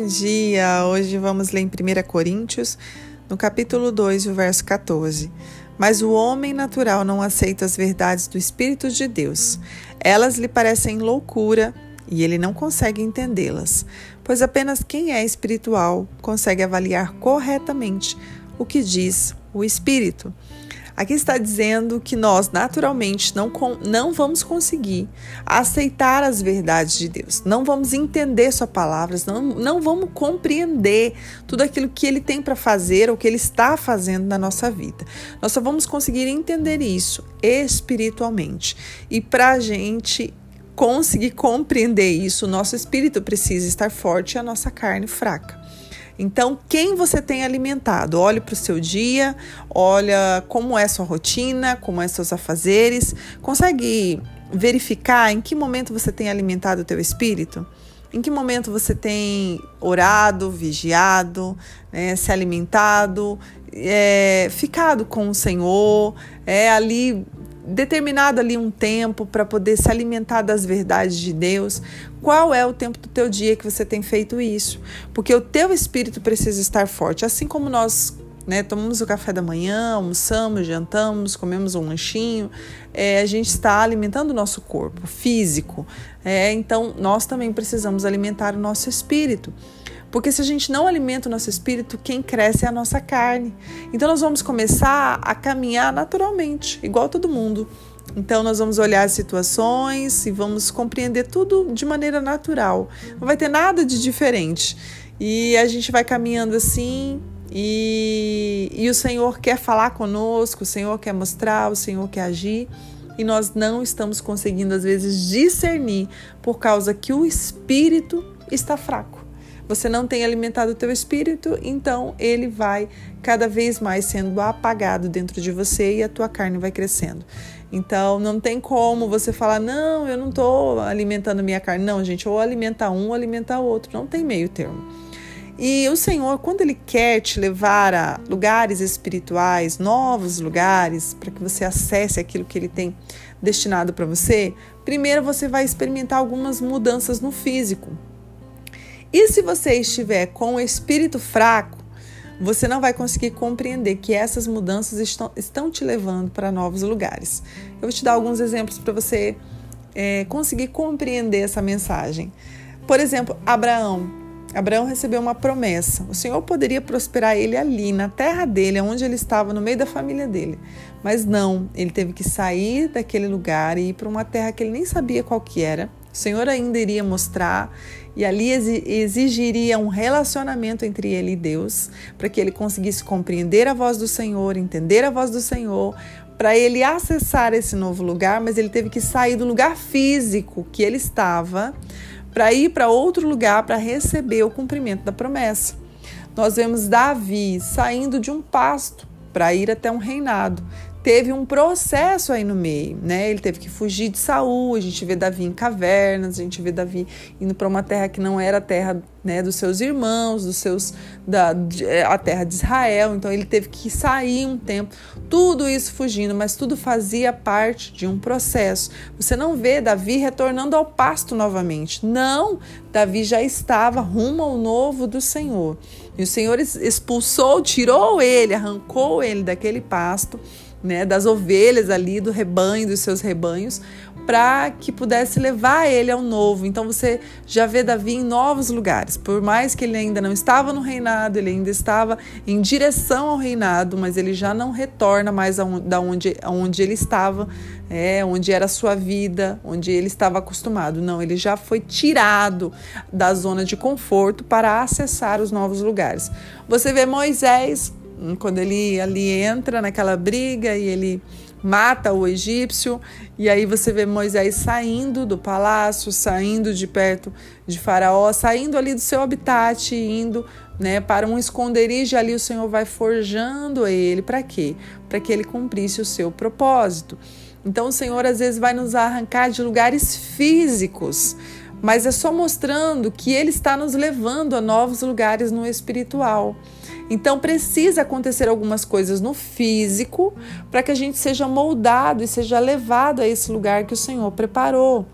Bom dia! Hoje vamos ler em 1 Coríntios, no capítulo 2, o verso 14. Mas o homem natural não aceita as verdades do Espírito de Deus. Elas lhe parecem loucura e ele não consegue entendê-las, pois apenas quem é espiritual consegue avaliar corretamente o que diz o Espírito. Aqui está dizendo que nós, naturalmente, não, não vamos conseguir aceitar as verdades de Deus, não vamos entender Suas palavras, não, não vamos compreender tudo aquilo que Ele tem para fazer ou que Ele está fazendo na nossa vida. Nós só vamos conseguir entender isso espiritualmente. E para a gente conseguir compreender isso, o nosso espírito precisa estar forte e a nossa carne fraca. Então, quem você tem alimentado? Olhe para o seu dia, olha como é sua rotina, como é seus afazeres. Consegue verificar em que momento você tem alimentado o teu espírito? Em que momento você tem orado, vigiado, né, se alimentado, é, ficado com o Senhor, é ali determinado ali um tempo para poder se alimentar das verdades de Deus. Qual é o tempo do teu dia que você tem feito isso? Porque o teu espírito precisa estar forte, assim como nós né, tomamos o café da manhã, almoçamos, jantamos, comemos um lanchinho, é, a gente está alimentando o nosso corpo físico. É, então, nós também precisamos alimentar o nosso espírito. Porque se a gente não alimenta o nosso espírito, quem cresce é a nossa carne. Então nós vamos começar a caminhar naturalmente, igual todo mundo. Então nós vamos olhar as situações e vamos compreender tudo de maneira natural. Não vai ter nada de diferente. E a gente vai caminhando assim, e, e, o Senhor quer falar conosco, o Senhor quer mostrar, o Senhor quer agir, e nós não estamos conseguindo, às vezes, discernir por causa que o espírito está fraco você não tem alimentado o teu espírito, então ele vai cada vez mais sendo apagado dentro de você e a tua carne vai crescendo. Então não tem como você falar, não, eu não estou alimentando minha carne. Não, gente, ou alimentar um ou alimentar o outro. Não tem meio termo. E o Senhor, quando Ele quer te levar a lugares espirituais, novos lugares, para que você acesse aquilo que Ele tem destinado para você, primeiro você vai experimentar algumas mudanças no físico. E se você estiver com o espírito fraco, você não vai conseguir compreender que essas mudanças estão, estão te levando para novos lugares. Eu vou te dar alguns exemplos para você é, conseguir compreender essa mensagem. Por exemplo, Abraão. Abraão recebeu uma promessa. O Senhor poderia prosperar ele ali, na terra dele, onde ele estava, no meio da família dele. Mas não, ele teve que sair daquele lugar e ir para uma terra que ele nem sabia qual que era. Senhor ainda iria mostrar e ali exigiria um relacionamento entre ele e Deus, para que ele conseguisse compreender a voz do Senhor, entender a voz do Senhor, para ele acessar esse novo lugar, mas ele teve que sair do lugar físico que ele estava para ir para outro lugar para receber o cumprimento da promessa. Nós vemos Davi saindo de um pasto para ir até um reinado teve um processo aí no meio, né? Ele teve que fugir de Saul, a gente vê Davi em cavernas, a gente vê Davi indo para uma terra que não era a terra né, dos seus irmãos, dos seus da é, a terra de Israel. Então ele teve que sair um tempo, tudo isso fugindo, mas tudo fazia parte de um processo. Você não vê Davi retornando ao pasto novamente. Não, Davi já estava rumo ao novo do Senhor. E o Senhor expulsou, tirou ele, arrancou ele daquele pasto né, das ovelhas ali, do rebanho, dos seus rebanhos, para que pudesse levar ele ao novo. Então você já vê Davi em novos lugares. Por mais que ele ainda não estava no reinado, ele ainda estava em direção ao reinado, mas ele já não retorna mais da onde, onde ele estava, é, onde era a sua vida, onde ele estava acostumado. Não, ele já foi tirado da zona de conforto para acessar os novos lugares. Você vê Moisés quando ele ali entra naquela briga e ele mata o egípcio, e aí você vê Moisés saindo do palácio, saindo de perto de Faraó, saindo ali do seu habitat, indo né, para um esconderijo, ali o Senhor vai forjando ele, para quê? Para que ele cumprisse o seu propósito. Então o Senhor às vezes vai nos arrancar de lugares físicos, mas é só mostrando que ele está nos levando a novos lugares no espiritual. Então precisa acontecer algumas coisas no físico para que a gente seja moldado e seja levado a esse lugar que o Senhor preparou.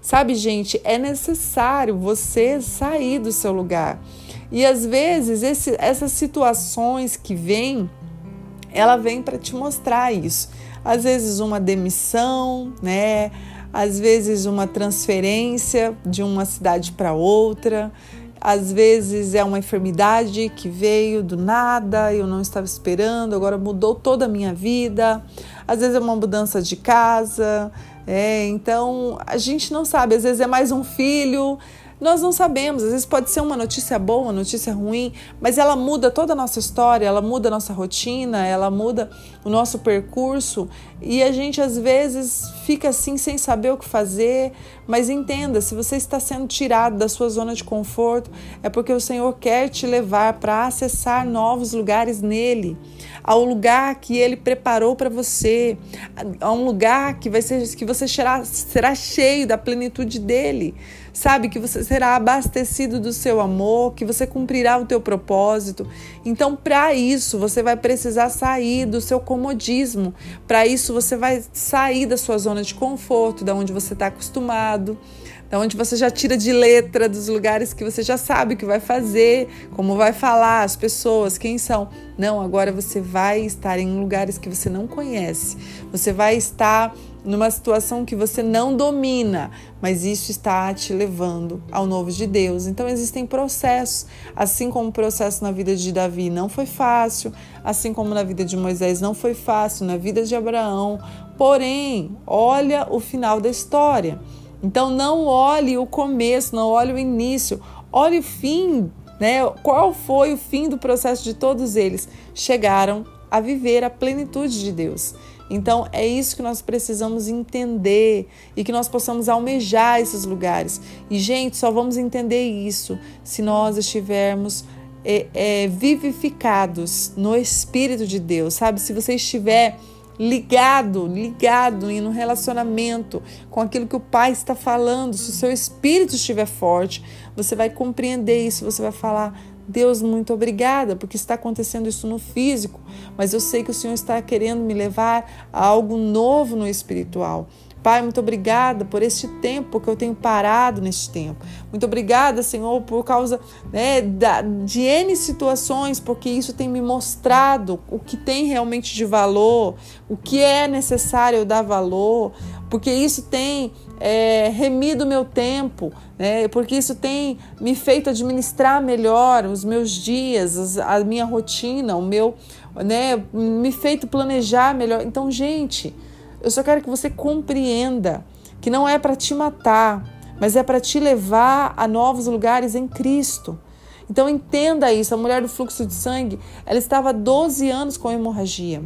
Sabe, gente, é necessário você sair do seu lugar. E às vezes esse, essas situações que vêm, ela vem para te mostrar isso. Às vezes uma demissão, né? Às vezes uma transferência de uma cidade para outra. Às vezes é uma enfermidade que veio do nada, eu não estava esperando, agora mudou toda a minha vida. Às vezes é uma mudança de casa, é, então a gente não sabe. Às vezes é mais um filho, nós não sabemos, às vezes pode ser uma notícia boa, uma notícia ruim, mas ela muda toda a nossa história, ela muda a nossa rotina, ela muda o nosso percurso e a gente às vezes fica assim sem saber o que fazer. Mas entenda, se você está sendo tirado da sua zona de conforto, é porque o Senhor quer te levar para acessar novos lugares nele ao lugar que ele preparou para você, a um lugar que vai ser que você será, será cheio da plenitude dele. Sabe que você será abastecido do seu amor, que você cumprirá o teu propósito. Então, para isso, você vai precisar sair do seu comodismo. Para isso, você vai sair da sua zona de conforto, da onde você está acostumado da onde você já tira de letra dos lugares que você já sabe o que vai fazer, como vai falar, as pessoas, quem são. Não, agora você vai estar em lugares que você não conhece. Você vai estar numa situação que você não domina, mas isso está te levando ao novo de Deus. Então existem processos, assim como o processo na vida de Davi não foi fácil, assim como na vida de Moisés não foi fácil, na vida de Abraão. Porém, olha o final da história. Então não olhe o começo, não olhe o início, olhe o fim, né? Qual foi o fim do processo de todos eles? Chegaram a viver a plenitude de Deus. Então é isso que nós precisamos entender e que nós possamos almejar esses lugares. E gente, só vamos entender isso se nós estivermos é, é, vivificados no Espírito de Deus, sabe? Se você estiver ligado, ligado no relacionamento com aquilo que o Pai está falando, se o seu espírito estiver forte, você vai compreender isso, você vai falar: Deus, muito obrigada, porque está acontecendo isso no físico, mas eu sei que o Senhor está querendo me levar a algo novo no espiritual. Pai, muito obrigada por este tempo que eu tenho parado neste tempo. Muito obrigada, Senhor, por causa né, da, de N situações, porque isso tem me mostrado o que tem realmente de valor, o que é necessário eu dar valor, porque isso tem é, remido o meu tempo, né, porque isso tem me feito administrar melhor os meus dias, a minha rotina, o meu, né, me feito planejar melhor. Então, gente. Eu só quero que você compreenda que não é para te matar, mas é para te levar a novos lugares em Cristo. Então entenda isso. A mulher do fluxo de sangue, ela estava 12 anos com hemorragia.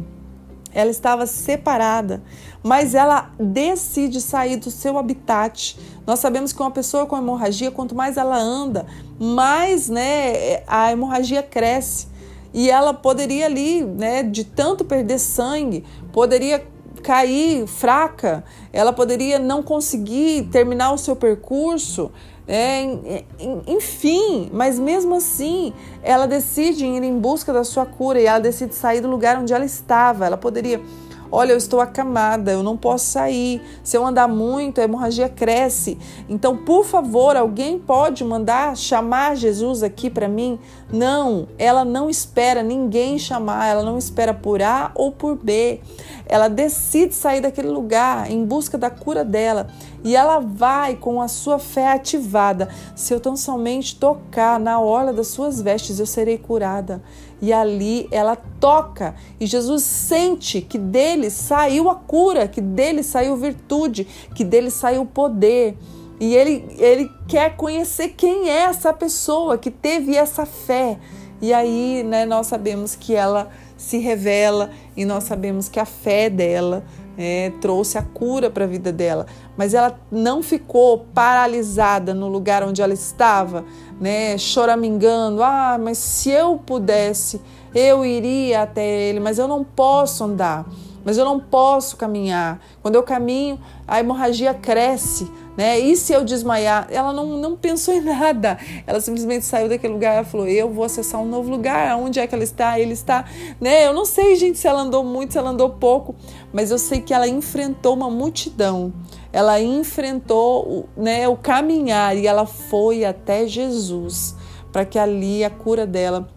Ela estava separada, mas ela decide sair do seu habitat. Nós sabemos que uma pessoa com hemorragia, quanto mais ela anda, mais né, a hemorragia cresce. E ela poderia ali, né, de tanto perder sangue, poderia cair fraca, ela poderia não conseguir terminar o seu percurso, é, enfim, mas mesmo assim, ela decide ir em busca da sua cura e ela decide sair do lugar onde ela estava. Ela poderia Olha, eu estou acamada, eu não posso sair. Se eu andar muito, a hemorragia cresce. Então, por favor, alguém pode mandar chamar Jesus aqui para mim? Não, ela não espera ninguém chamar, ela não espera por A ou por B. Ela decide sair daquele lugar em busca da cura dela e ela vai com a sua fé ativada. Se eu tão somente tocar na orla das suas vestes, eu serei curada e ali ela toca e Jesus sente que dele saiu a cura, que dele saiu virtude, que dele saiu poder. E ele, ele quer conhecer quem é essa pessoa que teve essa fé. E aí, né, nós sabemos que ela se revela e nós sabemos que a fé dela é, trouxe a cura para a vida dela, mas ela não ficou paralisada no lugar onde ela estava, né, choramingando. Ah, mas se eu pudesse, eu iria até ele, mas eu não posso andar, mas eu não posso caminhar. Quando eu caminho, a hemorragia cresce né? E se eu desmaiar? Ela não, não pensou em nada. Ela simplesmente saiu daquele lugar e falou: Eu vou acessar um novo lugar. Onde é que ela está? Ele está. Né? Eu não sei, gente, se ela andou muito, se ela andou pouco, mas eu sei que ela enfrentou uma multidão. Ela enfrentou né, o caminhar e ela foi até Jesus para que ali a cura dela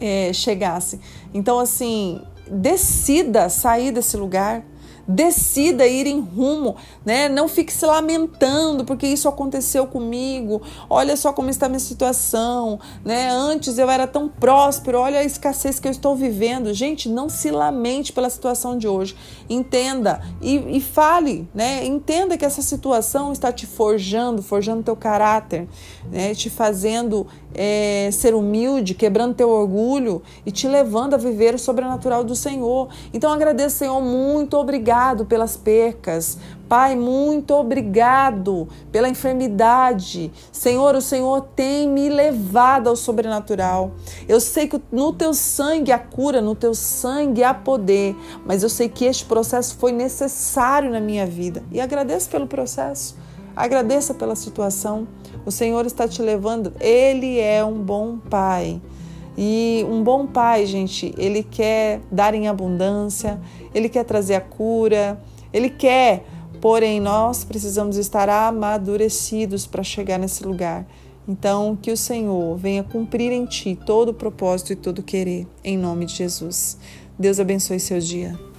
é, chegasse. Então, assim, decida sair desse lugar decida ir em rumo, né? Não fique se lamentando porque isso aconteceu comigo. Olha só como está a minha situação, né? Antes eu era tão próspero, olha a escassez que eu estou vivendo. Gente, não se lamente pela situação de hoje. Entenda e, e fale, né? Entenda que essa situação está te forjando, forjando teu caráter, né? Te fazendo é, ser humilde, quebrando teu orgulho e te levando a viver o sobrenatural do Senhor. Então agradeço, Senhor, muito obrigado pelas percas. Pai, muito obrigado pela enfermidade. Senhor, o Senhor tem me levado ao sobrenatural. Eu sei que no teu sangue há cura, no teu sangue há poder, mas eu sei que este processo foi necessário na minha vida e agradeço pelo processo. Agradeça pela situação. O Senhor está te levando. Ele é um bom pai. E um bom pai, gente, ele quer dar em abundância, ele quer trazer a cura, ele quer, porém nós precisamos estar amadurecidos para chegar nesse lugar. Então, que o Senhor venha cumprir em ti todo o propósito e todo o querer, em nome de Jesus. Deus abençoe seu dia.